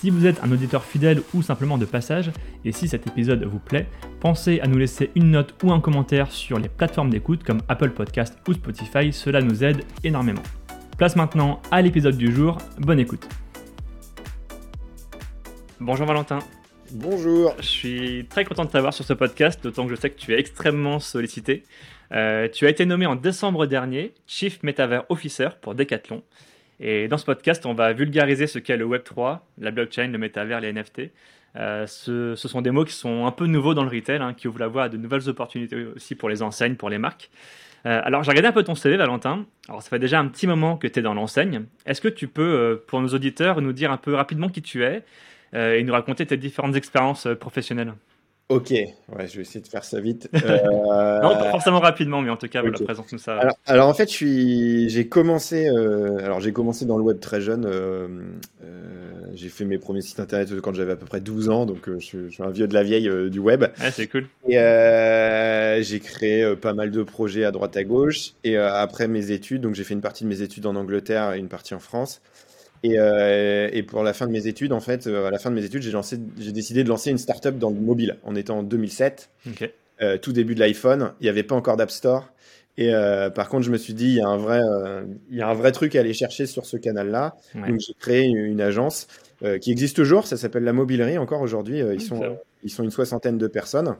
Si vous êtes un auditeur fidèle ou simplement de passage, et si cet épisode vous plaît, pensez à nous laisser une note ou un commentaire sur les plateformes d'écoute comme Apple Podcast ou Spotify, cela nous aide énormément. Place maintenant à l'épisode du jour, bonne écoute. Bonjour Valentin. Bonjour. Je suis très content de t'avoir sur ce podcast, d'autant que je sais que tu es extrêmement sollicité. Euh, tu as été nommé en décembre dernier Chief Metaverse Officer pour Decathlon. Et dans ce podcast, on va vulgariser ce qu'est le Web3, la blockchain, le métavers, les NFT. Euh, ce, sont des mots qui sont un peu nouveaux dans le retail, hein, qui ouvrent la voie à de nouvelles opportunités aussi pour les enseignes, pour les marques. Euh, alors, j'ai regardé un peu ton CV, Valentin. Alors, ça fait déjà un petit moment que tu es dans l'enseigne. Est-ce que tu peux, euh, pour nos auditeurs, nous dire un peu rapidement qui tu es et nous raconter tes différentes expériences professionnelles? Ok, ouais, je vais essayer de faire ça vite. Euh... non, pas forcément rapidement, mais en tout cas, okay. voilà, présente-nous ça. Alors, alors, en fait, je suis, j'ai commencé, euh... alors j'ai commencé dans le web très jeune. Euh... j'ai fait mes premiers sites internet quand j'avais à peu près 12 ans, donc je, je, suis un vieux de la vieille euh, du web. Ouais, c'est cool. Et euh, j'ai créé pas mal de projets à droite à gauche. Et après mes études, donc j'ai fait une partie de mes études en Angleterre et une partie en France. Et, euh, et, pour la fin de mes études, en fait, euh, à la fin de mes études, j'ai lancé, j'ai décidé de lancer une startup dans le mobile. On était en 2007, okay. euh, tout début de l'iPhone. Il n'y avait pas encore d'App Store. Et euh, par contre, je me suis dit, il y a un vrai, euh, il y a un vrai truc à aller chercher sur ce canal-là. Ouais. Donc, j'ai créé une, une agence qui existe toujours. Ça s'appelle la Mobilerie encore aujourd'hui. ils sont, Okay. ils sont une soixantaine de personnes.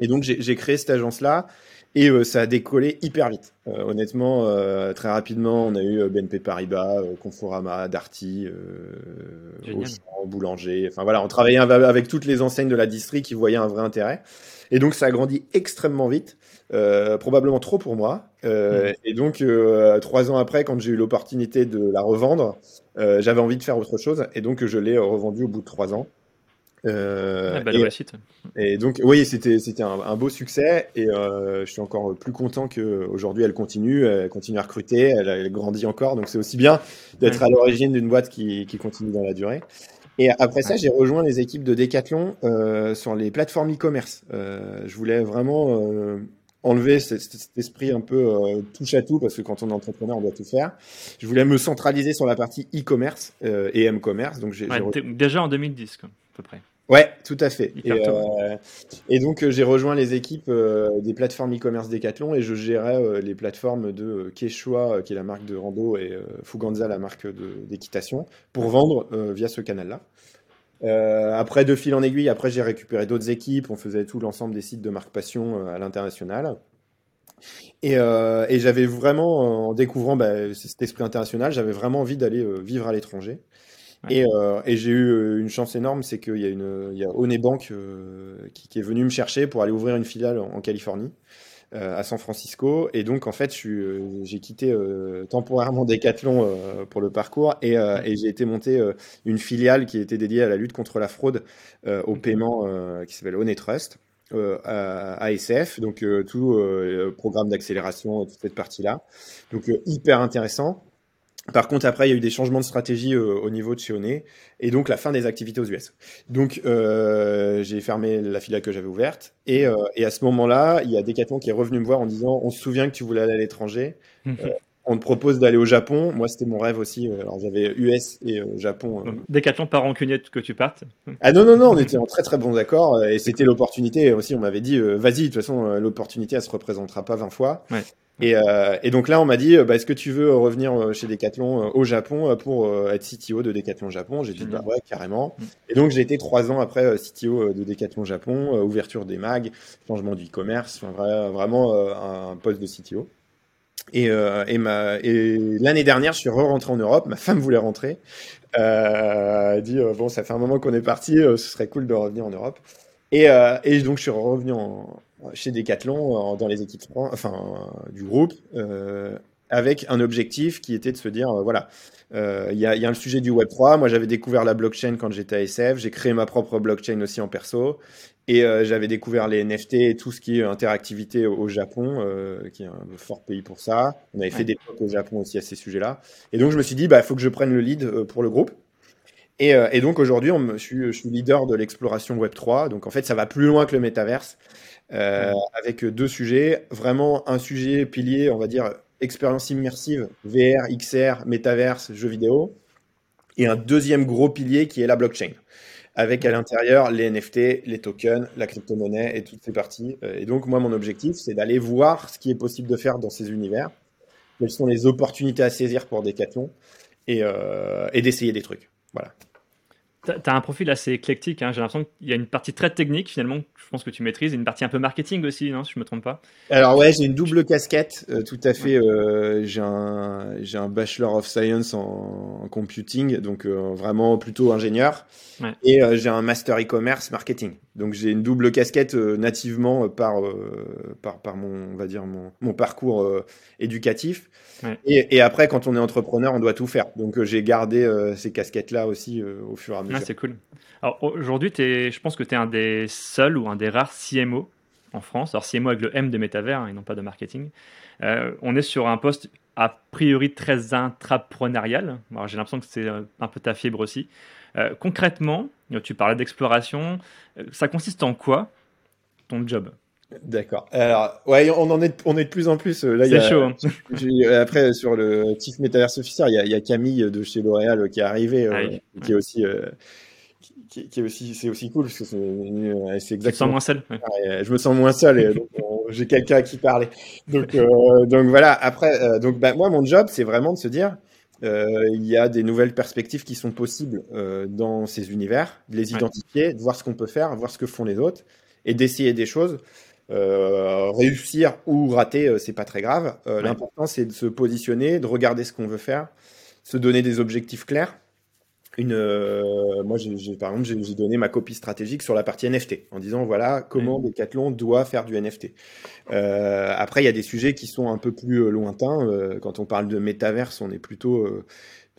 Et donc, j'ai créé cette agence-là. Et euh, ça a décollé hyper vite. Euh, honnêtement, euh, très rapidement, on a eu BNP Paribas, Conforama, Darty, Auchan, Boulanger. Enfin voilà, on travaillait avec toutes les enseignes de la distrie qui voyaient un vrai intérêt. Et donc ça a grandi extrêmement vite, probablement trop pour moi. Mmh. Et donc trois ans après, quand j'ai eu l'opportunité de la revendre, j'avais envie de faire autre chose. Et donc je l'ai revendu au bout de trois ans. Euh, ah, belle et, donc, oui, c'était c'était un, un, beau succès et euh, je suis encore plus content qu'aujourd'hui elle continue, elle continue à recruter, elle, elle grandit encore. Donc, c'est aussi bien d'être Ouais. à l'origine d'une boîte qui, qui continue dans la durée. Et après ça, j'ai rejoint les équipes de Decathlon euh, sur les plateformes e-commerce. Euh, je voulais vraiment euh, enlever cet, cet esprit un peu euh, touche à tout parce que quand on est entrepreneur, on doit tout faire. Je voulais me centraliser sur la partie e-commerce euh, et m-commerce. Donc, j'ai Ouais, dé- déjà en 2010, quoi, à peu près. Ouais, tout à fait. Et, euh, et donc euh, j'ai rejoint les équipes euh, des plateformes e-commerce Decathlon et je gérais euh, les plateformes de Quechua, qui est la marque de rando, et Fuganza, la marque d'équitation, pour vendre via ce canal-là. Après, de fil en aiguille, après j'ai récupéré d'autres équipes, on faisait tout l'ensemble des sites de marque Passion à l'international. Et, et j'avais vraiment, en découvrant bah, cet esprit international, j'avais vraiment envie d'aller vivre à l'étranger. Ouais. Et, euh, et j'ai eu euh, une chance énorme, c'est qu'il y a une, il y a One Bank euh, qui, qui est venu me chercher pour aller ouvrir une filiale en, en Californie, euh, à San Francisco. Et donc en fait, euh, j'ai quitté euh, temporairement Decathlon euh, pour le parcours et, euh, et j'ai été monter une filiale qui était dédiée à la lutte contre la fraude euh, au paiement, euh, qui s'appelle One Trust. Euh, à ASF, donc euh, tout euh, programme d'accélération, toute cette partie-là. Donc euh, hyper intéressant. Par contre, après, il y a eu des changements de stratégie euh, au niveau de chez Oné, et donc la fin des activités aux US. Donc, euh, j'ai fermé la filiale que j'avais ouverte, et, euh, et à ce moment-là, il y a Decathlon qui est revenu me voir en disant, on se souvient que tu voulais aller à l'étranger, euh, on te propose d'aller au Japon. Moi, c'était mon rêve aussi. euh, Alors, j'avais US et euh, Japon. Donc, Décathlon pas rancunier que tu partes. Ah non, non, non, on était en très très bons accords, euh, et c'était l'opportunité aussi. On m'avait dit, vas-y, de toute façon, l'opportunité, elle se représentera pas 20 fois. Ouais. Et, euh, et donc là, on m'a dit, euh, bah, est-ce que tu veux revenir euh, chez Decathlon euh, au Japon euh, pour euh, être CTO de Decathlon Japon? J'ai dit, bah ouais, carrément. Mm. Et donc, j'ai été trois ans après euh, CTO euh, de Decathlon Japon, euh, ouverture des mags, changement du e-commerce, enfin, vrai- vraiment euh, un poste de CTO. Et, euh, et, et l'année dernière, je suis re-rentré en Europe. Ma femme voulait rentrer. Euh, elle a dit euh, bon, ça fait un moment qu'on est parti, euh, ce serait cool de revenir en Europe. Et, euh, et donc, je suis revenu en, chez Decathlon, en- dans les équipes enfin, du groupe, euh, avec un objectif qui était de se dire, voilà, il y, a, y, a, le sujet du Web 3. Moi, j'avais découvert la blockchain quand j'étais à SF. J'ai créé ma propre blockchain aussi en perso. Et euh, j'avais découvert les NFT et tout ce qui est interactivité au, Japon, euh, qui est un fort pays pour ça. On avait fait des talks au Japon aussi à ces sujets-là. Et donc je me suis dit, bah, il faut que je prenne le lead euh, pour le groupe. Et, et donc aujourd'hui, je suis, je suis leader de l'exploration Web 3. Donc en fait, ça va plus loin que le métaverse, avec deux sujets. Vraiment un sujet pilier, on va dire, expérience immersive, VR, XR, métaverse, jeux vidéo. Et un deuxième gros pilier qui est la blockchain avec à l'intérieur les NFT, les tokens, la crypto-monnaie et toutes ces parties. Euh, et donc, moi, mon objectif, c'est d'aller voir ce qui est possible de faire dans ces univers, quelles sont les opportunités à saisir pour Decathlon et, euh, et d'essayer des trucs. Voilà. Tu as un profil assez éclectique. Hein. J'ai l'impression qu'il y a une partie très technique, finalement, je pense que tu maîtrises, et une partie un peu marketing aussi, non, si je ne me trompe pas? Alors, ouais, j'ai une double casquette, euh, tout à fait. Euh, j'ai un, un Bachelor of Science en, computing, donc euh, vraiment plutôt ingénieur. Et j'ai un Master e-commerce marketing. Donc, j'ai une double casquette nativement par, par, par, mon, on va dire, mon, mon parcours éducatif. Et, après, quand on est entrepreneur, on doit tout faire. Donc, j'ai gardé ces casquettes-là aussi au fur et à ah, c'est cool. Alors, aujourd'hui, je pense que tu es un des seuls ou un des rares CMO en France. Alors, CMO avec le M de métavers hein, et non pas de marketing. on est sur un poste a priori très intrapreneurial. J'ai l'impression que c'est un peu ta fibre aussi. concrètement, tu parlais d'exploration. ça consiste en quoi ton job? D'accord. Alors, ouais, on en est, on est de plus en plus. Euh, là, c'est chaud. Hein. Après, sur le Chief Metaverse Officer, il y, a, il y a Camille de chez L'Oréal qui est arrivée, euh, qui est aussi, euh, qui, qui, est aussi, c'est aussi cool parce que c'est, exactement. Je me sens moins seul. je me sens moins seul et donc, j'ai quelqu'un à qui parler. Donc, donc voilà. Après, donc bah, moi, mon job, c'est vraiment de se dire. il y a des nouvelles perspectives qui sont possibles dans ces univers, de les identifier, de voir ce qu'on peut faire, voir ce que font les autres, et d'essayer des choses. Euh, réussir ou rater, euh, c'est pas très grave. Euh, l'important, c'est de se positionner, de regarder ce qu'on veut faire, se donner des objectifs clairs. Une, moi, j'ai, par exemple, j'ai, donné ma copie stratégique sur la partie NFT en disant voilà comment Decathlon doit faire du NFT. après, il y a des sujets qui sont un peu plus lointains. quand on parle de métaverse, on est plutôt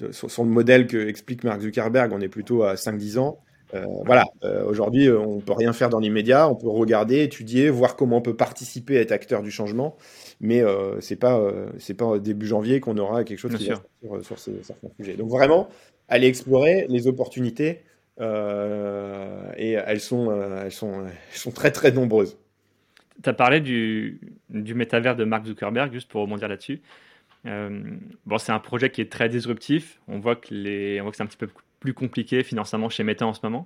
sur, sur, le modèle que explique Mark Zuckerberg, on est plutôt à 5-10 ans. Euh, voilà, euh, aujourd'hui, euh, on peut rien faire dans l'immédiat. On peut regarder, étudier, voir comment on peut participer, être acteur du changement. Mais euh, c'est pas c'est pas début janvier qu'on aura quelque chose qui va sur, sur ces, certains sujets. Donc vraiment, aller explorer les opportunités et elles sont elles sont elles sont très très nombreuses. Tu as parlé du, du métavers de Mark Zuckerberg, juste pour rebondir là-dessus. bon, c'est un projet qui est très disruptif. On voit que, les, on voit que c'est un petit peu plus compliqué financièrement chez Meta en ce moment.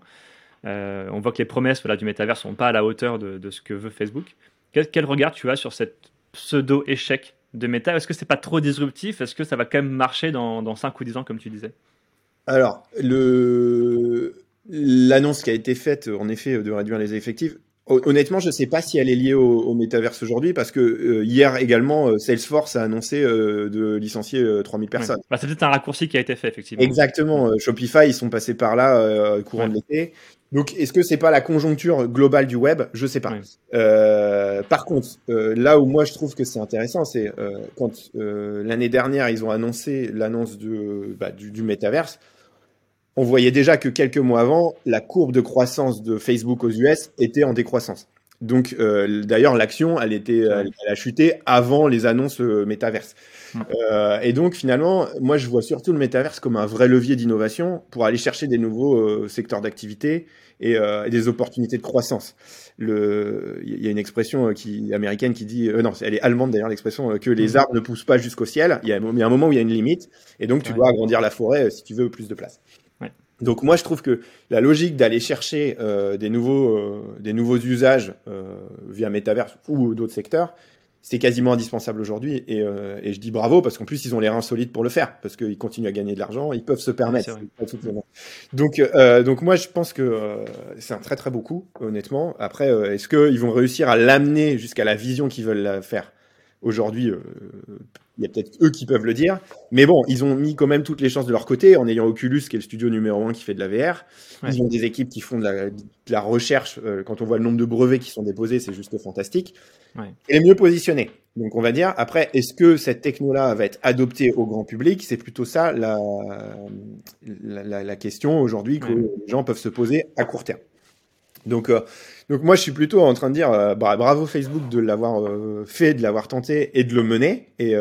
Euh, on voit que les promesses voilà, du métavers sont pas à la hauteur de, ce que veut Facebook. Quel, regard tu as sur cette pseudo-échec de Meta? Est-ce que c'est pas trop disruptif? Est-ce que ça va quand même marcher dans, dans 5 ou 10 ans, comme tu disais? Alors, l'annonce qui a été faite, en effet, de réduire les effectifs, Honnêtement, je ne sais pas si elle est liée au, au métaverse aujourd'hui, parce que euh, hier également, euh, Salesforce a annoncé euh, de licencier 3000 personnes. Bah, c'est peut-être un raccourci qui a été fait, effectivement. Exactement. Shopify, ils sont passés par là courant de l'été. Donc, est-ce que c'est pas la conjoncture globale du web? Je sais pas. par contre, là où moi je trouve que c'est intéressant, c'est quand l'année dernière ils ont annoncé l'annonce bah, du, du métaverse on voyait déjà que quelques mois avant, la courbe de croissance de Facebook aux US était en décroissance. Donc, euh, d'ailleurs, l'action, elle était, elle, a chuté avant les annonces euh, métaverse. Euh, et donc, finalement, moi, je vois surtout le métaverse comme un vrai levier d'innovation pour aller chercher des nouveaux secteurs d'activité et, des opportunités de croissance. Il y a une expression qui américaine qui dit, non, elle est allemande d'ailleurs, l'expression que les arbres ne poussent pas jusqu'au ciel. Il y, a, il y, a, un moment où il y a une limite, et donc tu dois agrandir la forêt si tu veux plus de place. Donc moi je trouve que la logique d'aller chercher euh, des nouveaux euh, des nouveaux usages euh, via Metaverse ou d'autres secteurs, c'est quasiment indispensable aujourd'hui et, et, je dis bravo parce qu'en plus ils ont les reins solides pour le faire parce qu'ils continuent à gagner de l'argent, ils peuvent se permettre. Donc donc moi je pense que c'est un très très beau coup honnêtement. Après est-ce qu'ils vont réussir à l'amener jusqu'à la vision qu'ils veulent faire? Aujourd'hui il y a peut-être eux qui peuvent le dire. Mais bon, ils ont mis quand même toutes les chances de leur côté en ayant Oculus, qui est le studio numéro un qui fait de la VR. Ils ont des équipes qui font de la, recherche. Euh, quand on voit le nombre de brevets qui sont déposés, c'est juste fantastique. Ouais. Et les mieux positionnés. Donc on va dire, après, est-ce que cette techno-là va être adoptée au grand public? C'est plutôt ça la, la, la question aujourd'hui que les gens peuvent se poser à court terme. Donc, euh, donc moi, je suis plutôt en train de dire euh, bravo Facebook de l'avoir euh, fait, de l'avoir tenté et de le mener. Et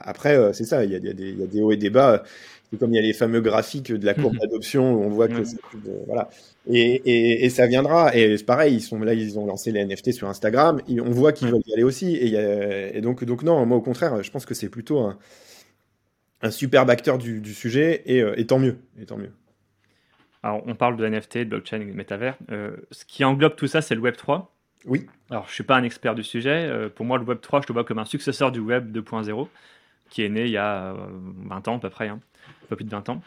après, c'est ça, il y, a, y, y a des hauts et des bas. C'est comme il y a les fameux graphiques de la courbe d'adoption où on voit que voilà. Et, et, et, ça viendra. Et c'est pareil, ils sont là, ils ont lancé les NFT sur Instagram. Et on voit qu'ils veulent y aller aussi. Et, y a, et, donc, donc non, moi au contraire, je pense que c'est plutôt un, un superbe acteur du, du sujet. Et, et tant mieux. Et tant mieux. Alors, on parle de NFT, de blockchain, de métavers. Euh, ce qui englobe tout ça, c'est le Web 3. Oui. Alors, je ne suis pas un expert du sujet. Euh, pour moi, le Web 3, je le vois comme un successeur du Web 2.0, qui est né il y a 20 euh, ans à peu près, hein, un peu plus de 20 ans.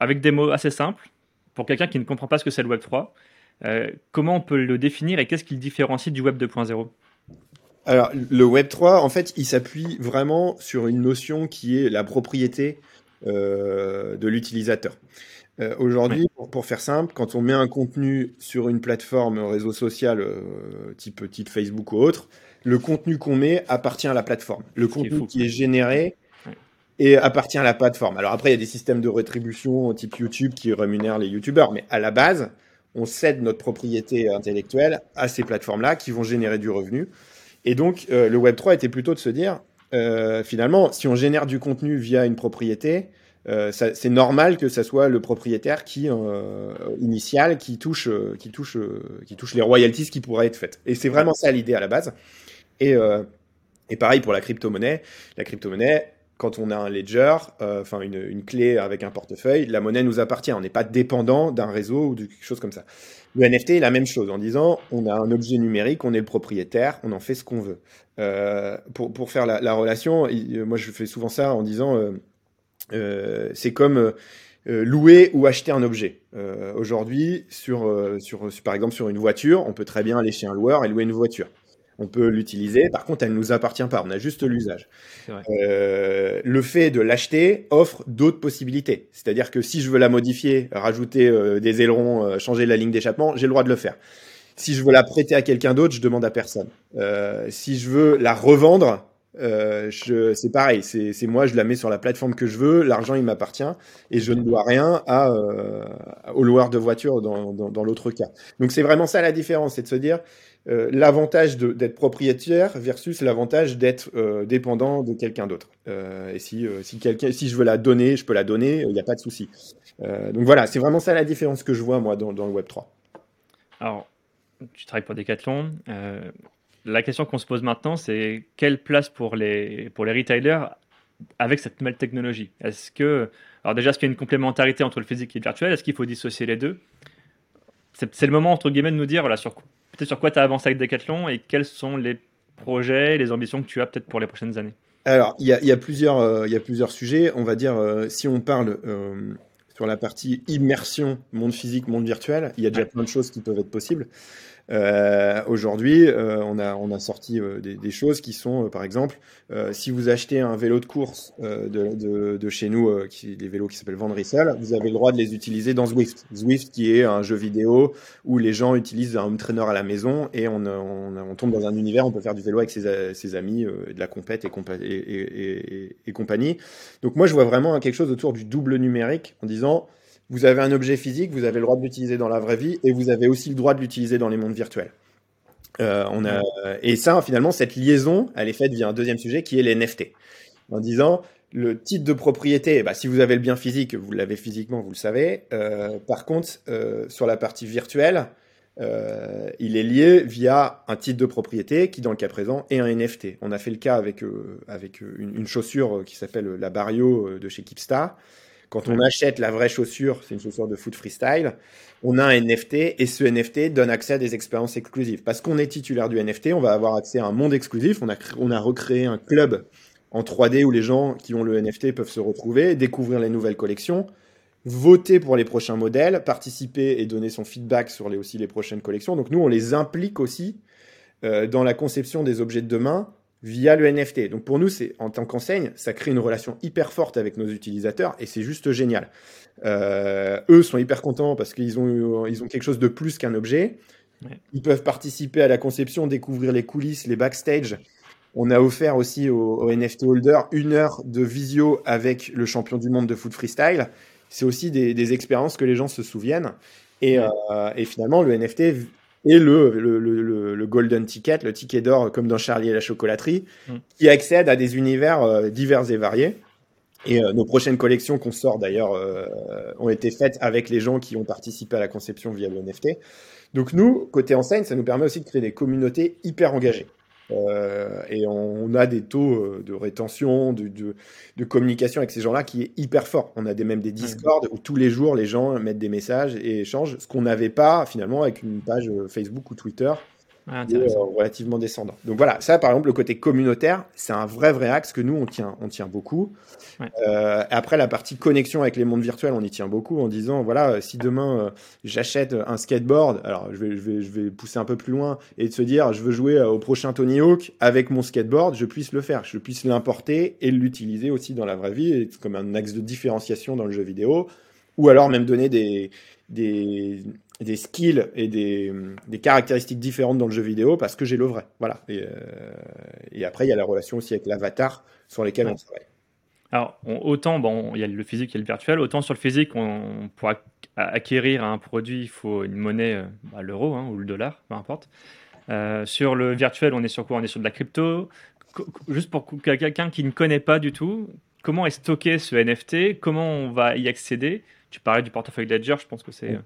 avec des mots assez simples, pour quelqu'un qui ne comprend pas ce que c'est le Web 3, comment on peut le définir et qu'est-ce qui le différencie du Web 2.0 alors, le Web 3, en fait, il s'appuie vraiment sur une notion qui est la propriété de l'utilisateur. Euh, aujourd'hui, pour, faire simple, quand on met un contenu sur une plateforme réseau social euh, type, type Facebook ou autre, le contenu qu'on met appartient à la plateforme. Le contenu qui est généré et appartient à la plateforme. Alors après, il y a des systèmes de rétribution type YouTube qui rémunèrent les YouTubeurs, mais à la base, on cède notre propriété intellectuelle à ces plateformes-là qui vont générer du revenu. Et donc, euh, le Web3 était plutôt de se dire, finalement, si on génère du contenu via une propriété, euh, c'est normal que ça soit le propriétaire qui euh, initial qui touche euh, qui touche qui touche les royalties qui pourraient être faites. Et c'est vraiment ça l'idée à la base. Et et pareil pour la crypto-monnaie. La crypto-monnaie, quand on a un ledger, enfin une, une, clé avec un portefeuille, la monnaie nous appartient. On n'est pas dépendant d'un réseau ou de quelque chose comme ça. Le NFT est la même chose en disant on a un objet numérique, on est le propriétaire, on en fait ce qu'on veut. pour, pour faire la, la relation, moi je fais souvent ça en disant euh, c'est comme euh, euh, louer ou acheter un objet. Aujourd'hui, sur, sur, par exemple sur une voiture, on peut très bien aller chez un loueur et louer une voiture. On peut l'utiliser, par contre, elle ne nous appartient pas, on a juste l'usage. Euh, le fait de l'acheter offre d'autres possibilités. C'est-à-dire que si je veux la modifier, rajouter des ailerons, changer la ligne d'échappement, j'ai le droit de le faire. Si je veux la prêter à quelqu'un d'autre, je demande à personne. si je veux la revendre, euh, c'est pareil, c'est moi, je la mets sur la plateforme que je veux, l'argent il m'appartient et je ne dois rien à, euh, au loueur de voiture dans, dans, dans l'autre cas. Donc c'est vraiment ça la différence, c'est de se dire euh, l'avantage d'être propriétaire versus l'avantage d'être euh, dépendant de quelqu'un d'autre. Euh, et si, si, quelqu'un, si je veux la donner, je peux la donner, il n'y a pas de souci. donc voilà, c'est vraiment ça la différence que je vois moi dans, le Web 3. Alors, tu travailles pour Decathlon la question qu'on se pose maintenant, c'est quelle place pour les, pour les retailers avec cette nouvelle technologie? Est-ce que, alors déjà, est-ce qu'il y a une complémentarité entre le physique et le virtuel? Est-ce qu'il faut dissocier les deux? C'est, le moment, entre guillemets, de nous dire voilà, sur, peut-être sur quoi tu as avancé avec Decathlon et quels sont les projets, les ambitions que tu as peut-être pour les prochaines années Alors, il y a, y, a plusieurs, euh, y a plusieurs sujets. On va dire, euh, si on parle euh, sur la partie immersion, monde physique, monde virtuel, il y a déjà plein de choses qui peuvent être possibles. Euh, Aujourd'hui, euh, on, a, on a sorti euh, des, des, choses qui sont, euh, par exemple, si vous achetez un vélo de course de, de, de, chez nous, qui, des vélos qui s'appellent Vendrissel, vous avez le droit de les utiliser dans Zwift. Zwift qui est un jeu vidéo où les gens utilisent un home trainer à la maison et on, on, on tombe dans un univers, on peut faire du vélo avec ses, ses amis, de la compète et, et, et, et, compagnie. Donc moi, je vois vraiment quelque chose autour du double numérique en disant vous avez un objet physique, vous avez le droit de l'utiliser dans la vraie vie et vous avez aussi le droit de l'utiliser dans les mondes virtuels. Euh, on a, et ça, finalement, cette liaison, elle est faite via un deuxième sujet qui est les NFT. En disant, le titre de propriété, bah, si vous avez le bien physique, vous l'avez physiquement, vous le savez. Euh, par contre, euh, sur la partie virtuelle, euh, il est lié via un titre de propriété qui, dans le cas présent, est un NFT. On a fait le cas avec, avec une, une, chaussure qui s'appelle la Barrio de chez Keepstar. Quand on achète la vraie chaussure, c'est une chaussure de foot freestyle, on a un NFT et ce NFT donne accès à des expériences exclusives. Parce qu'on est titulaire du NFT, on va avoir accès à un monde exclusif. On a, on a recréé un club en 3D où les gens qui ont le NFT peuvent se retrouver, découvrir les nouvelles collections, voter pour les prochains modèles, participer et donner son feedback sur les, aussi les prochaines collections. Donc nous, on les implique aussi euh, dans la conception des objets de demain via le NFT. Donc pour nous, c'est en tant qu'enseigne, ça crée une relation hyper forte avec nos utilisateurs et c'est juste génial. Euh, eux sont hyper contents parce qu'ils ont, ils ont quelque chose de plus qu'un objet. Ils peuvent participer à la conception, découvrir les coulisses, les backstage On a offert aussi aux, NFT holders une heure de visio avec le champion du monde de foot freestyle. C'est aussi des, expériences que les gens se souviennent. Et, et finalement, le NFT est le, le, le, le, golden ticket, le ticket d'or comme dans Charlie et la chocolaterie, mm. qui accède à des univers divers et variés. Et euh, nos prochaines collections qu'on sort d'ailleurs euh, ont été faites avec les gens qui ont participé à la conception via le NFT. Donc nous, côté enseigne, ça nous permet aussi de créer des communautés hyper engagées. Euh, et on, a des taux euh, de rétention, de, de, de communication avec ces gens-là qui est hyper fort. On a des, même des Discord où tous les jours les gens mettent des messages et échangent, ce qu'on n'avait pas finalement avec une page Facebook ou Twitter ah, euh, relativement descendant. Donc voilà, ça par exemple, le côté communautaire, c'est un vrai vrai axe que nous on tient, on tient beaucoup. Euh, après la partie connexion avec les mondes virtuels, on y tient beaucoup en disant voilà, si demain euh, j'achète un skateboard, alors je vais, je, vais, je vais pousser un peu plus loin et de se dire je veux jouer au prochain Tony Hawk avec mon skateboard, je puisse le faire, je puisse l'importer et l'utiliser aussi dans la vraie vie, comme un axe de différenciation dans le jeu vidéo, ou alors même donner des, des, des skills et des, des, caractéristiques différentes dans le jeu vidéo parce que j'ai le vrai. Voilà. Et, euh, et après, il y a la relation aussi avec l'avatar sur lesquels on travaille. Alors, autant, bon, il y a le physique et le virtuel, autant sur le physique, on, pour acquérir un produit, il faut une monnaie, euh, bah, l'euro hein, ou le dollar, peu importe. Euh, sur le virtuel, on est sur quoi? On est sur de la crypto. Juste pour quelqu'un qui ne connaît pas du tout, comment est stocké ce NFT Comment on va y accéder? Tu parlais du portefeuille Ledger, je pense que c'est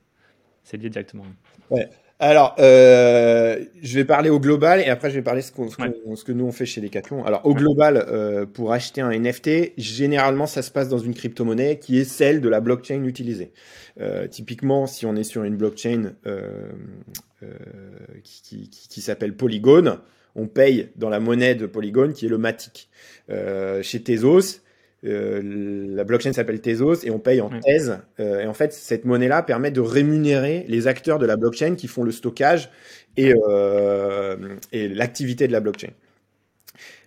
c'est lié directement. Ouais. Alors, euh, je vais parler au global et après je vais parler ce, ce, que nous on fait chez Decathlon. Alors au global, euh, pour acheter un NFT, généralement ça se passe dans une crypto-monnaie qui est celle de la blockchain utilisée. Euh, typiquement, si on est sur une blockchain qui, qui, qui s'appelle Polygon, on paye dans la monnaie de Polygon qui est le Matic. Chez Tezos, la blockchain s'appelle Tezos et on paye en thèse. Euh, et en fait, cette monnaie-là permet de rémunérer les acteurs de la blockchain qui font le stockage et, euh, et l'activité de la blockchain.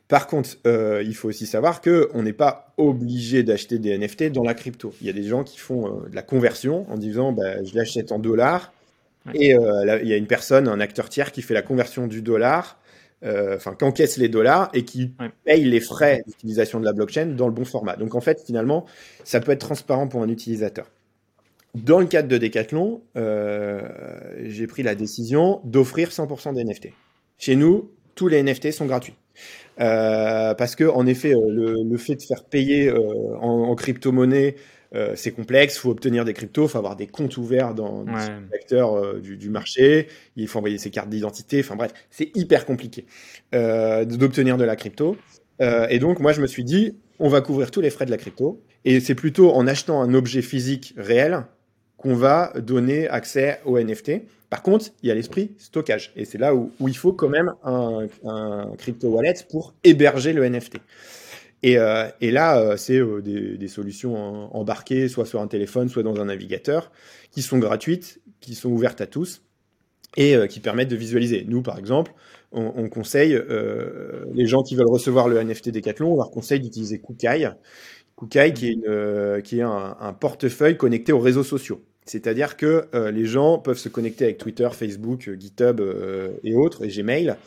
Par contre, euh, il faut aussi savoir que on n'est pas obligé d'acheter des NFT dans la crypto. Il y a des gens qui font euh, de la conversion en disant bah, je l'achète en dollars et euh, il y a une personne, un acteur tiers qui fait la conversion du dollar euh, enfin, qu'encaisse les dollars et qui paye les frais d'utilisation de la blockchain dans le bon format. Donc en fait, finalement, ça peut être transparent pour un utilisateur. Dans le cadre de Decathlon, euh, j'ai pris la décision d'offrir 100% des NFT. Chez nous, tous les NFT sont gratuits. Euh, parce que en effet, euh, le, le, fait de faire payer euh, en, en crypto-monnaie euh, c'est complexe, il faut obtenir des cryptos, il faut avoir des comptes ouverts dans ouais. les secteurs euh, du, du, marché, il faut envoyer ses cartes d'identité, enfin bref, c'est hyper compliqué euh, d'obtenir de la crypto. Euh, et donc moi je me suis dit, on va couvrir tous les frais de la crypto, et c'est plutôt en achetant un objet physique réel qu'on va donner accès au NFT. Par contre, il y a l'esprit stockage, et c'est là où, où, il faut quand même un, un crypto wallet pour héberger le NFT. Et, euh, et là, euh, c'est euh, des, des, solutions embarquées, soit sur un téléphone, soit dans un navigateur, qui sont gratuites, qui sont ouvertes à tous et qui permettent de visualiser. Nous, par exemple, on, on conseille les gens qui veulent recevoir le NFT Decathlon, on leur conseille d'utiliser Kukai. Kukai, qui est, une, qui est un, un, portefeuille connecté aux réseaux sociaux. C'est-à-dire que les gens peuvent se connecter avec Twitter, Facebook, GitHub et autres, et Gmail.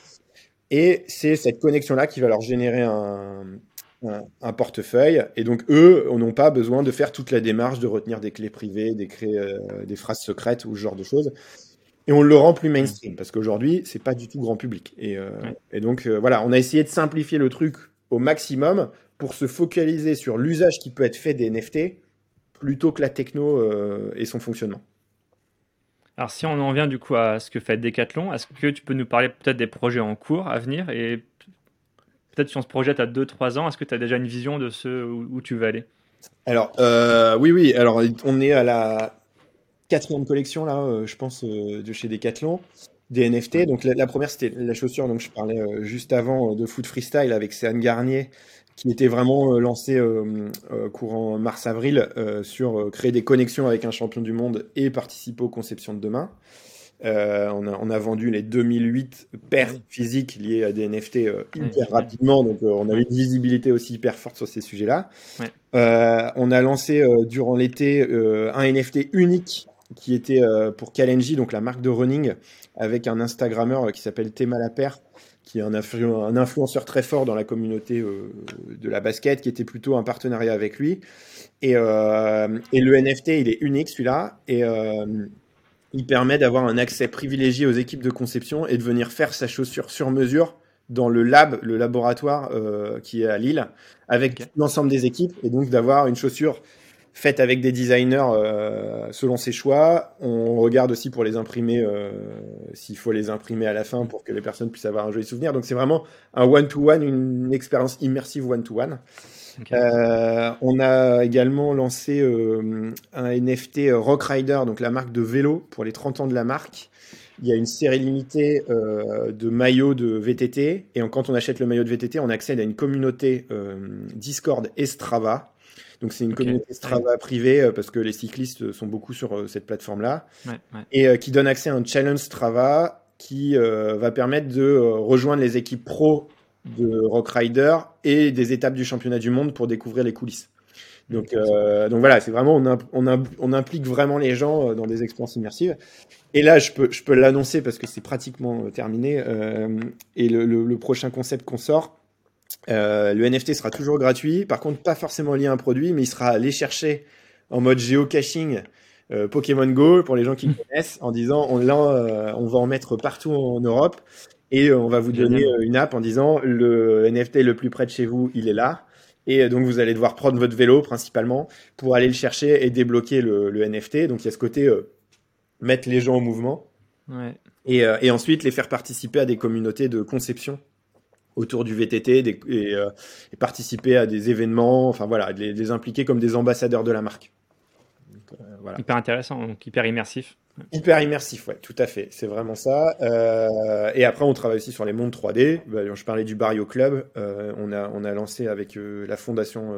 Et c'est cette connexion-là qui va leur générer un, un, portefeuille. Et donc, eux n'ont pas besoin de faire toute la démarche de retenir des clés privées, des, clés, euh, des phrases secrètes ou ce genre de choses. Et on le rend plus mainstream parce qu'aujourd'hui, c'est pas du tout grand public. Et, euh, et donc, euh, voilà, on a essayé de simplifier le truc au maximum pour se focaliser sur l'usage qui peut être fait des NFT plutôt que la techno et son fonctionnement. Alors, si on en vient du coup à ce que fait Decathlon, est-ce que tu peux nous parler peut-être des projets en cours à venir et peut-être si on se projette à 2-3 ans, est-ce que tu as déjà une vision de ce où, tu veux aller? Alors, euh, oui, oui. Alors, on est à la quatrième collection, là, euh, je pense, euh, de chez Decathlon, des NFT. Donc, la, la première, c'était la chaussure, donc je parlais juste avant de Foot Freestyle avec Céane Garnier, qui était vraiment lancé courant mars-avril sur créer des connexions avec un champion du monde et participer aux conceptions de demain. Euh, on, a, on, a, vendu les 2008 paires physiques liées à des NFT euh, hyper rapidement, donc euh, on avait une visibilité aussi hyper forte sur ces sujets-là. Ouais. On a lancé durant l'été un NFT unique qui était pour Kalenji, donc la marque de running, avec un Instagrammeur qui s'appelle Théma Lapère, qui est un, un, influenceur très fort dans la communauté de la basket, qui était plutôt un partenariat avec lui. Et, et le NFT, il est unique celui-là. Et il permet d'avoir un accès privilégié aux équipes de conception et de venir faire sa chaussure sur mesure dans le lab, le laboratoire euh, qui est à Lille, avec l'ensemble des équipes, et donc d'avoir une chaussure faite avec des designers euh, selon ses choix. On regarde aussi pour les imprimer, euh, s'il faut les imprimer à la fin pour que les personnes puissent avoir un joli souvenir. Donc c'est vraiment un one-to-one, une expérience immersive one-to-one. On a également lancé un NFT Rock Rider, donc la marque de vélo pour les 30 ans de la marque. Il y a une série limitée euh, de maillots de VTT. Et quand on achète le maillot de VTT, on accède à une communauté euh, Discord et Strava. Donc c'est une communauté Strava privée euh, parce que les cyclistes sont beaucoup sur cette plateforme-là. Et qui donne accès à un challenge Strava qui va permettre de rejoindre les équipes pro de Rock Rider et des étapes du championnat du monde pour découvrir les coulisses. Donc, donc voilà, c'est vraiment on, on, on, implique vraiment les gens dans des expériences immersives. Et là, je peux, je peux l'annoncer parce que c'est pratiquement euh, terminé. Euh, et le, prochain concept qu'on sort, euh, le NFT sera toujours gratuit. Par contre, pas forcément lié à un produit, mais il sera allé chercher en mode géocaching Pokémon Go pour les gens qui le connaissent, en disant on, on va en mettre partout en Europe et on va vous donner une app en disant le NFT le plus près de chez vous, il est là. Et donc vous allez devoir prendre votre vélo principalement pour aller le chercher et débloquer le, NFT. Donc il y a ce côté mettre les gens en mouvement. Et, euh, et, ensuite les faire participer à des communautés de conception autour du VTT euh, et, participer à des événements, enfin voilà, les, les, impliquer comme des ambassadeurs de la marque. Euh, voilà. Hyper intéressant, donc hyper immersif. Hyper immersif, ouais, tout à fait, c'est vraiment ça. et après, on travaille aussi sur les mondes 3D. Bah, je parlais du Barrio Club. on, a, on a lancé avec la fondation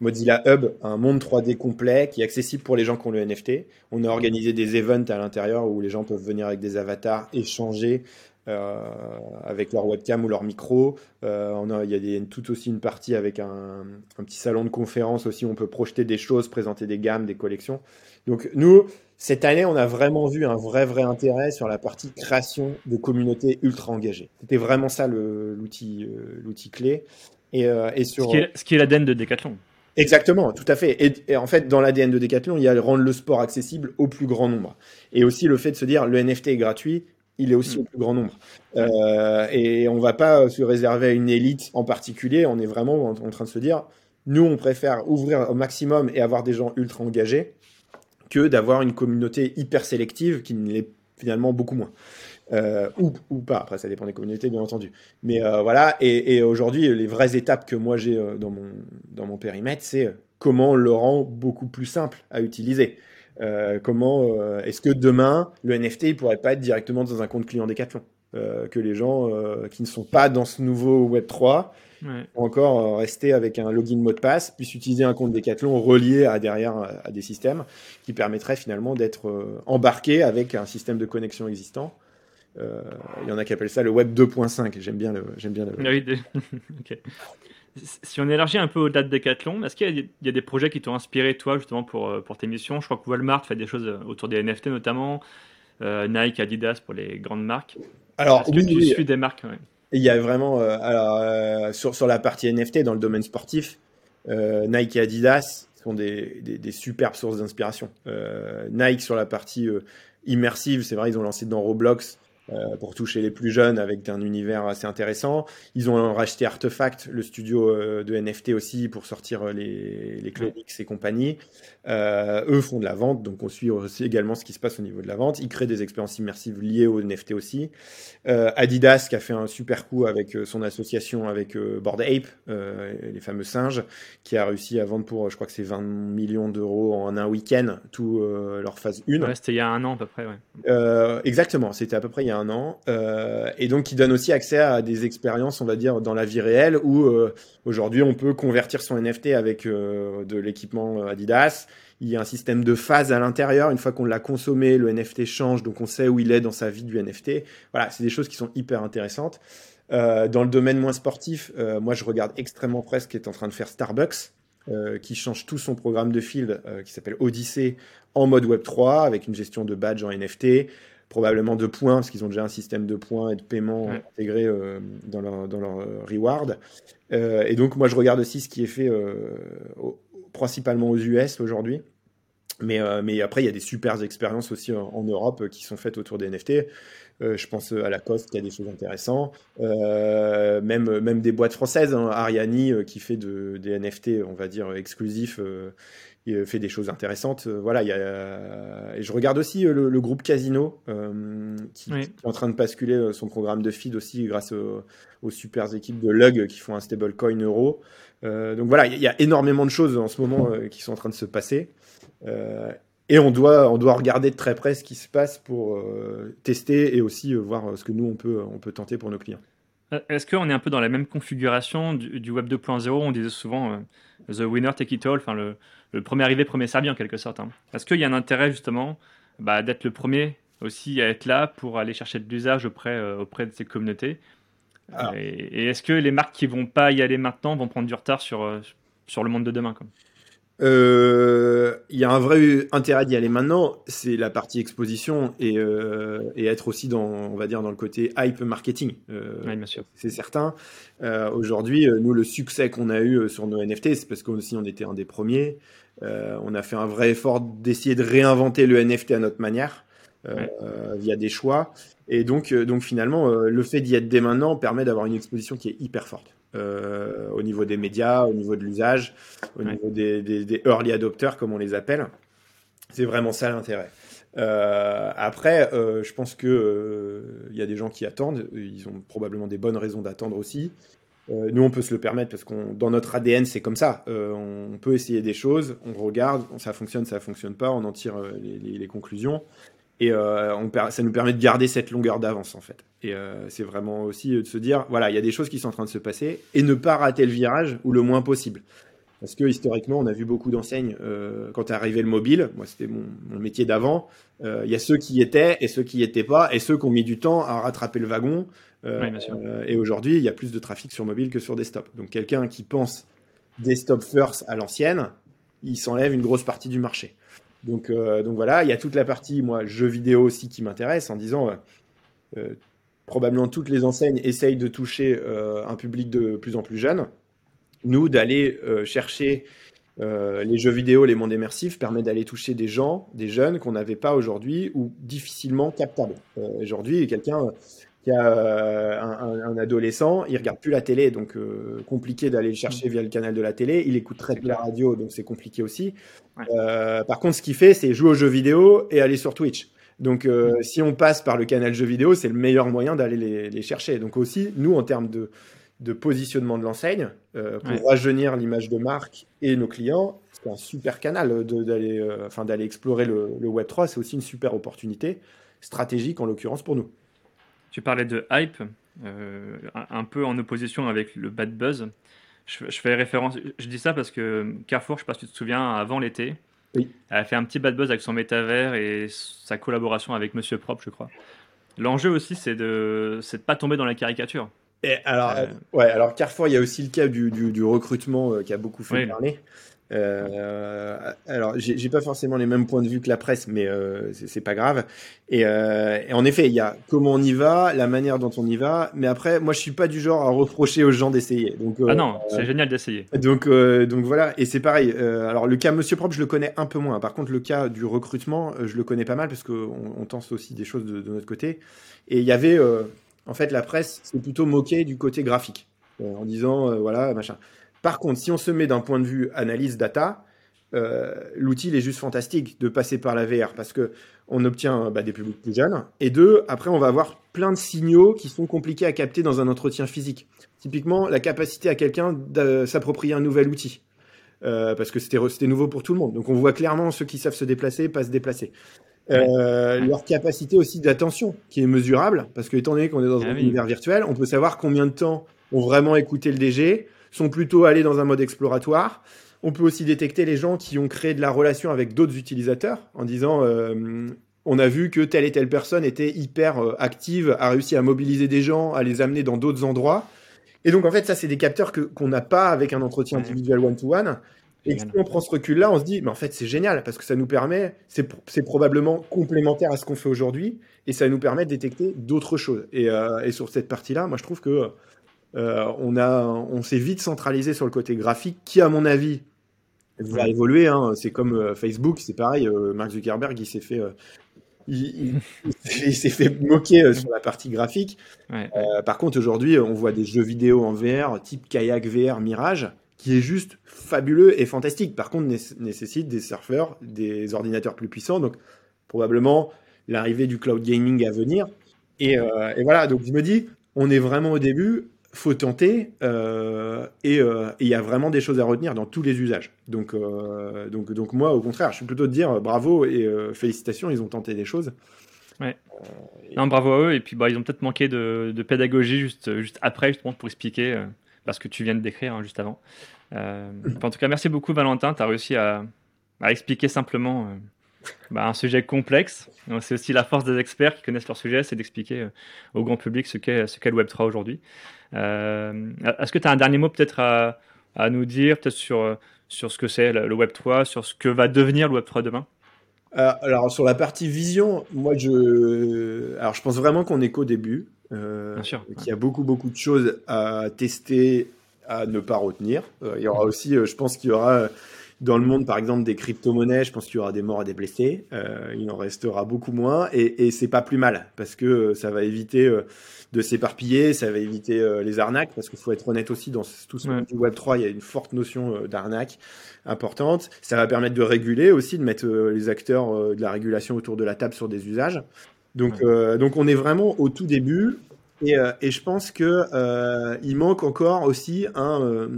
Mozilla Hub, un monde 3D complet qui est accessible pour les gens qui ont le NFT. On a organisé des events à l'intérieur où les gens peuvent venir avec des avatars, échanger euh, avec leur webcam ou leur micro. Euh, on a, il y a tout aussi une partie avec un, petit salon de conférence aussi où on peut projeter des choses, présenter des gammes, des collections. Donc nous, cette année, on a vraiment vu un vrai, vrai intérêt sur la partie création de communautés ultra engagées. C'était vraiment ça l'outil euh, l'outil clé. Et, et sur... Ce qui est, qui est l'ADN de Decathlon. Exactement, tout à fait. Et, en fait, dans l'ADN de Decathlon, il y a rendre le sport accessible au plus grand nombre. Et aussi le fait de se dire le NFT est gratuit, il est aussi mm. au plus grand nombre. Euh, et on va pas se réserver à une élite en particulier. On est vraiment en, train de se dire, nous, on préfère ouvrir au maximum et avoir des gens ultra engagés que d'avoir une communauté hyper sélective qui l'est finalement beaucoup moins. Euh, ou, ou, pas, après ça dépend des communautés bien entendu. Mais euh, voilà, et, aujourd'hui les vraies étapes que moi j'ai euh, dans, mon, dans mon périmètre, c'est comment on le rend beaucoup plus simple à utiliser. comment est-ce que demain le NFT il pourrait pas être directement dans un compte client Decathlon? Que les gens qui ne sont pas dans ce nouveau Web 3 ouais. encore rester avec un login mot de passe, puissent utiliser un compte Decathlon relié à derrière à des systèmes qui permettraient finalement d'être embarqués avec un système de connexion existant euh, il y en a qui appellent ça le Web 2.5. J'aime bien le. J'aime bien le... Ah si on élargit un peu au-delà de Decathlon, est-ce qu'il y, a des projets qui t'ont inspiré, toi, justement, pour, euh, pour tes missions? Je crois que Walmart fait des choses euh, autour des NFT, notamment. Nike, Adidas pour les grandes marques. Alors, oui, tu suis des marques Il y a vraiment. alors, sur, sur la partie NFT, dans le domaine sportif, Nike et Adidas sont des, des, des superbes sources d'inspiration. Nike, sur la partie immersive, c'est vrai, ils ont lancé dans Roblox euh, pour toucher les plus jeunes avec un univers assez intéressant. Ils ont racheté Artefact, le studio euh, de NFT aussi, pour sortir euh, les, les Clonix et compagnie. eux font de la vente, donc on suit aussi également ce qui se passe au niveau de la vente. Ils créent des expériences immersives liées au NFT aussi. Adidas qui a fait un super coup avec son association avec Bored Ape, les fameux singes, qui a réussi à vendre pour, je crois que c'est 20 millions d'euros en un week-end, tout leur phase 1. c'était il y a un an à peu près, ouais. exactement, c'était à peu près il y a un an, euh, et donc qui donne aussi accès à des expériences, on va dire, dans la vie réelle, où euh, aujourd'hui on peut convertir son NFT avec euh, de l'équipement Adidas. Il y a un système de phase à l'intérieur. Une fois qu'on l'a consommé, le NFT change, donc on sait où il est dans sa vie du NFT. Voilà, c'est des choses qui sont hyper intéressantes. dans le domaine moins sportif, moi je regarde extrêmement près ce qu'est en train de faire Starbucks. qui change tout son programme de field qui s'appelle Odyssey en mode Web 3 avec une gestion de badge en NFT, probablement de points, parce qu'ils ont déjà un système de points et de paiement intégré dans, leur, dans leur reward. et donc, moi, je regarde aussi ce qui est fait principalement aux US aujourd'hui. Mais, mais après, il y a des super expériences aussi en, Europe qui sont faites autour des NFT. Je pense à Lacoste qui a des choses intéressantes. même, même des boîtes françaises, hein, Ariani qui fait de, des NFT, on va dire, exclusifs euh, fait des choses intéressantes. Euh, voilà, il y a, et je regarde aussi euh, le, groupe Casino qui, est en train de basculer son programme de feed aussi grâce aux super équipes de Lug qui font un stablecoin euro. donc voilà, il y, a énormément de choses en ce moment qui sont en train de se passer. Et on doit, on doit regarder de très près ce qui se passe pour tester et aussi voir ce que nous, on peut, on peut tenter pour nos clients. Est-ce qu'on est un peu dans la même configuration du, Web 2.0 On disait souvent the winner take it all, enfin le, le premier arrivé, premier servi en quelque sorte. Hein. Est-ce qu'il y a un intérêt justement bah, d'être le premier aussi à être là pour aller chercher de l'usage auprès, euh, auprès de ces communautés? Ah. Et, est-ce que les marques qui vont pas y aller maintenant vont prendre du retard sur, euh, sur le monde de demain euh, il y a un vrai intérêt d'y aller maintenant, c'est la partie exposition et, et, être aussi dans, on va dire, dans le côté hype marketing. oui, bien sûr. C'est certain. Aujourd'hui, nous, le succès qu'on a eu sur nos NFT, c'est parce qu'aussi on était un des premiers. Euh, on a fait un vrai effort d'essayer de réinventer le NFT à notre manière. Euh, via des choix. Et donc, euh, donc finalement, le fait d'y être dès maintenant permet d'avoir une exposition qui est hyper forte. Au niveau des médias, au niveau de l'usage, au niveau des, early adopters, comme on les appelle. C'est vraiment ça l'intérêt. après, je pense que il y a des gens qui attendent. Ils ont probablement des bonnes raisons d'attendre aussi. Euh, nous, on peut se le permettre parce qu'on, dans notre ADN, c'est comme ça. Euh, on peut essayer des choses, on regarde, ça fonctionne, ça fonctionne pas, on en tire euh, les, conclusions. Et on, ça nous permet de garder cette longueur d'avance, en fait. Et c'est vraiment aussi de se dire, voilà, il y a des choses qui sont en train de se passer et ne pas rater le virage ou le moins possible. Parce que historiquement, on a vu beaucoup d'enseignes quand est arrivé le mobile. Moi, c'était mon, métier d'avant. Il y a ceux qui y étaient et ceux qui y étaient pas, et ceux qui ont mis du temps à rattraper le wagon. Euh, euh, et aujourd'hui, il y a plus de trafic sur mobile que sur desktop. Donc quelqu'un qui pense desktop first à l'ancienne, il s'enlève une grosse partie du marché. Donc, euh, donc voilà, il y a toute la partie, moi, jeux vidéo aussi qui m'intéresse en disant, probablement toutes les enseignes essayent de toucher un public de plus en plus jeune. Nous, d'aller chercher les jeux vidéo, les mondes immersifs, permet d'aller toucher des gens, des jeunes qu'on n'avait pas aujourd'hui ou difficilement captables. aujourd'hui, quelqu'un qui a euh, un, adolescent, il regarde plus la télé, donc euh, compliqué d'aller le chercher via le canal de la télé. Il écoute très peu la radio, donc c'est compliqué aussi. Euh, par contre, ce qu'il fait, c'est jouer aux jeux vidéo et aller sur Twitch. Donc, si on passe par le canal jeux vidéo, c'est le meilleur moyen d'aller les, chercher. Donc aussi, nous, en termes de, de positionnement de l'enseigne, pour rajeunir l'image de marque et nos clients, c'est un super canal d'aller enfin, d'aller explorer le, le Web 3. C'est aussi une super opportunité stratégique en l'occurrence pour nous. Tu parlais de hype, euh, un peu en opposition avec le bad buzz. Je, fais référence, je dis ça parce que Carrefour, je ne sais pas si tu te souviens, avant l'été, oui. elle a fait un petit bad buzz avec son métavers et sa collaboration avec Monsieur Propre, je crois. L'enjeu aussi, c'est de ne pas tomber dans la caricature. Et alors, euh, ouais, alors Carrefour, il y a aussi le cas du, du, recrutement euh, qui a beaucoup fait parler. Euh, alors, j'ai pas forcément les mêmes points de vue que la presse, mais euh, c'est pas grave. Et, euh, et, en effet, il y a comment on y va, la manière dont on y va. Mais après, moi, je suis pas du genre à reprocher aux gens d'essayer. Donc, euh, ah non, c'est génial d'essayer. Donc, euh, donc voilà. Et c'est pareil. alors, le cas Monsieur Propre, je le connais un peu moins. Par contre, le cas du recrutement, je le connais pas mal parce qu'on on tente aussi des choses de, de notre côté. Et il y avait, en fait, la presse s'est plutôt moquée du côté graphique en disant, voilà, machin. Par contre, si on se met d'un point de vue analyse data, euh, l'outil est juste fantastique de passer par la VR parce que on obtient bah, des publics plus jeunes et deux, après on va avoir plein de signaux qui sont compliqués à capter dans un entretien physique. Typiquement, la capacité à quelqu'un de s'approprier un nouvel outil. Euh, parce que c'était nouveau pour tout le monde. Donc on voit clairement ceux qui savent se déplacer, pas se déplacer. Euh, leur capacité aussi d'attention qui est mesurable, parce que étant donné qu'on est dans ah un univers virtuel, on peut savoir combien de temps ont vraiment écouté le DG, sont plutôt allés dans un mode exploratoire. On peut aussi détecter les gens qui ont créé de la relation avec d'autres utilisateurs en disant euh, on a vu que telle et telle personne était hyper euh, active, a réussi à mobiliser des gens, à les amener dans d'autres endroits. Et donc en fait ça c'est des capteurs que qu'on n'a pas avec un entretien individuel one to one. Et si on prend ce recul-là, on se dit, mais en fait, c'est génial parce que ça nous permet, c'est probablement complémentaire à ce qu'on fait aujourd'hui et ça nous permet de détecter d'autres choses. Et, euh, et, sur cette partie-là, moi, je trouve que euh, on, a, on s'est vite centralisé sur le côté graphique qui, à mon avis, va évoluer. Hein. C'est comme euh, Facebook, c'est pareil. Mark Zuckerberg, il s'est fait il, s'est fait moquer sur la partie graphique. par contre, aujourd'hui, on voit des jeux vidéo en VR, type kayak VR Mirage, qui est juste fabuleux et fantastique. Par contre, nécessite des surfeurs, des ordinateurs plus puissants, donc probablement l'arrivée du cloud gaming à venir. Et, euh, voilà, donc je me dis, on est vraiment au début, faut tenter, euh, euh, et il y a vraiment des choses à retenir dans tous les usages. Donc, donc, donc moi, au contraire, je suis plutôt de dire bravo et félicitations, ils ont tenté des choses. Ouais. Non, bravo à eux, et puis bah, ils ont peut-être manqué de, de, pédagogie juste, juste après, justement, pour expliquer parce que tu viens de décrire hein, juste avant. Euh, en tout cas, merci beaucoup Valentin, tu as réussi à, expliquer simplement euh, bah, un sujet complexe. C'est aussi la force des experts qui connaissent leur sujet, c'est d'expliquer euh, au grand public ce qu'est qu'est le Web3 aujourd'hui. Est-ce que tu as un dernier mot peut-être à, à, nous dire, peut-être sur, sur ce que c'est le Web3, sur ce que va devenir le Web3 demain? Alors sur la partie vision, moi je, alors je pense vraiment qu'on est qu'au début. Euh, Bien sûr. Qu'il y a beaucoup, beaucoup de choses à tester, à ne pas retenir. Euh, il y aura aussi, euh, je pense qu'il y aura dans le monde, par exemple, des crypto-monnaies, je pense qu'il y aura des morts et des blessés. il en restera beaucoup moins. Et, et c'est pas plus mal, parce que ça va éviter de s'éparpiller, ça va éviter les arnaques, parce qu'il faut être honnête aussi, dans tout ce monde du Web3, il y a une forte notion d'arnaque importante. Ça va permettre de réguler aussi, de mettre les acteurs de la régulation autour de la table sur des usages. Donc, euh, donc on est vraiment au tout début. Et, euh, et je pense que euh, il manque encore aussi un,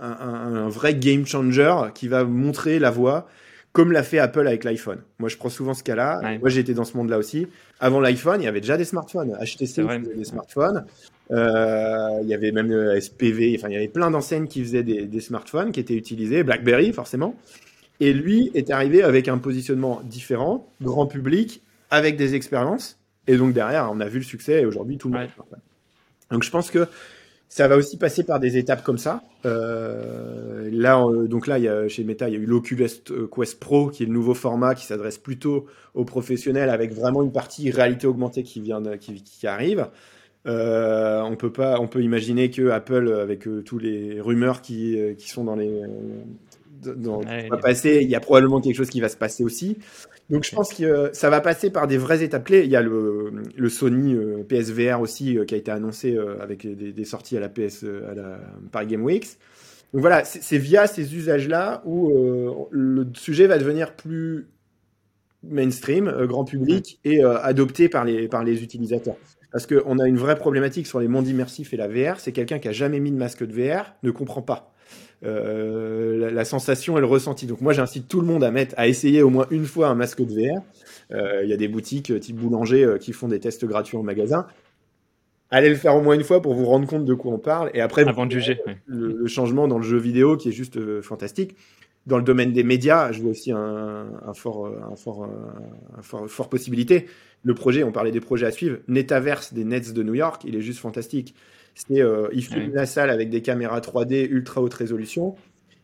un, un, vrai game changer qui va montrer la voie, comme l'a fait Apple avec l'iPhone. Moi, je prends souvent ce cas-là. Moi, j'ai été dans ce monde-là aussi. Avant l'iPhone, il y avait déjà des smartphones. HTC faisait des smartphones. il y avait même SPV. Enfin, il y avait plein d'enseignes qui faisaient des, des, smartphones qui étaient utilisés. BlackBerry, forcément. Et lui est arrivé avec un positionnement différent, grand public, avec des expériences. Et donc derrière, on a vu le succès et aujourd'hui tout le monde. Donc je pense que ça va aussi passer par des étapes comme ça. Euh, là, donc là, il y a, chez Meta, il y a eu l'Oculus Quest Pro, qui est le nouveau format qui s'adresse plutôt aux professionnels, avec vraiment une partie réalité augmentée qui vient, qui, qui, arrive. Euh, on peut pas, on peut imaginer que Apple, avec euh, tous les rumeurs qui, euh, qui sont dans les, dans, va passer, il y a probablement quelque chose qui va se passer aussi. Donc je pense que ça va passer par des vraies étapes clés. Il y a le, le Sony euh, PSVR aussi euh, qui a été annoncé euh, avec des, des, sorties à la PS à la Paris Game Weeks. Donc voilà, c'est via ces usages-là où le sujet va devenir plus mainstream, grand public et adopté par les, par les utilisateurs. Parce qu'on a une vraie problématique sur les mondes immersifs et la VR, c'est quelqu'un qui a jamais mis de masque de VR ne comprend pas. Euh, la, sensation et le ressenti. Donc moi j'incite tout le monde à mettre, à essayer au moins une fois un masque de VR. Euh, il y a des boutiques euh, type boulanger qui font des tests gratuits en magasin. Allez le faire au moins une fois pour vous rendre compte de quoi on parle et après avant de juger le, changement dans le jeu vidéo qui est juste fantastique. Dans le domaine des médias, je vois aussi un, fort, un fort, un fort, fort possibilité. Le projet, on parlait des projets à suivre. Netaverse des Nets de New York, il est juste fantastique. C'est, euh, il filme la salle avec des caméras 3D ultra haute résolution.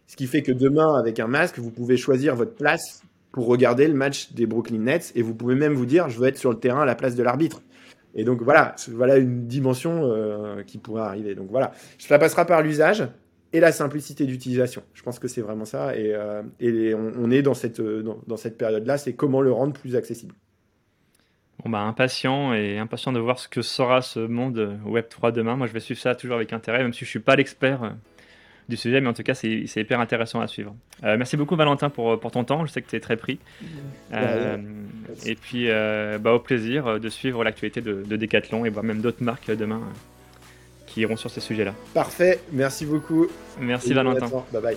Ce qui fait que demain, avec un masque, vous pouvez choisir votre place pour regarder le match des Brooklyn Nets et vous pouvez même vous dire, je veux être sur le terrain à la place de l'arbitre. Et donc voilà, voilà une dimension euh, qui pourrait arriver. Donc voilà, ça passera par l'usage et la simplicité d'utilisation. Je pense que c'est vraiment ça. Et, euh, et on, est dans cette, dans, dans cette période-là, c'est comment le rendre plus accessible. Bon bah impatient et impatient de voir ce que sera ce monde Web 3 demain. Moi je vais suivre ça toujours avec intérêt, même si je suis pas l'expert euh, du sujet, mais en tout cas c'est hyper intéressant à suivre. Euh, merci beaucoup Valentin pour, pour, ton temps, je sais que tu es très pris. Euh, et puis bah, au plaisir de suivre l'actualité de, de, Decathlon et voir même d'autres marques demain qui iront sur ces sujets-là. Parfait, merci beaucoup. Merci Valentin. Bye bye.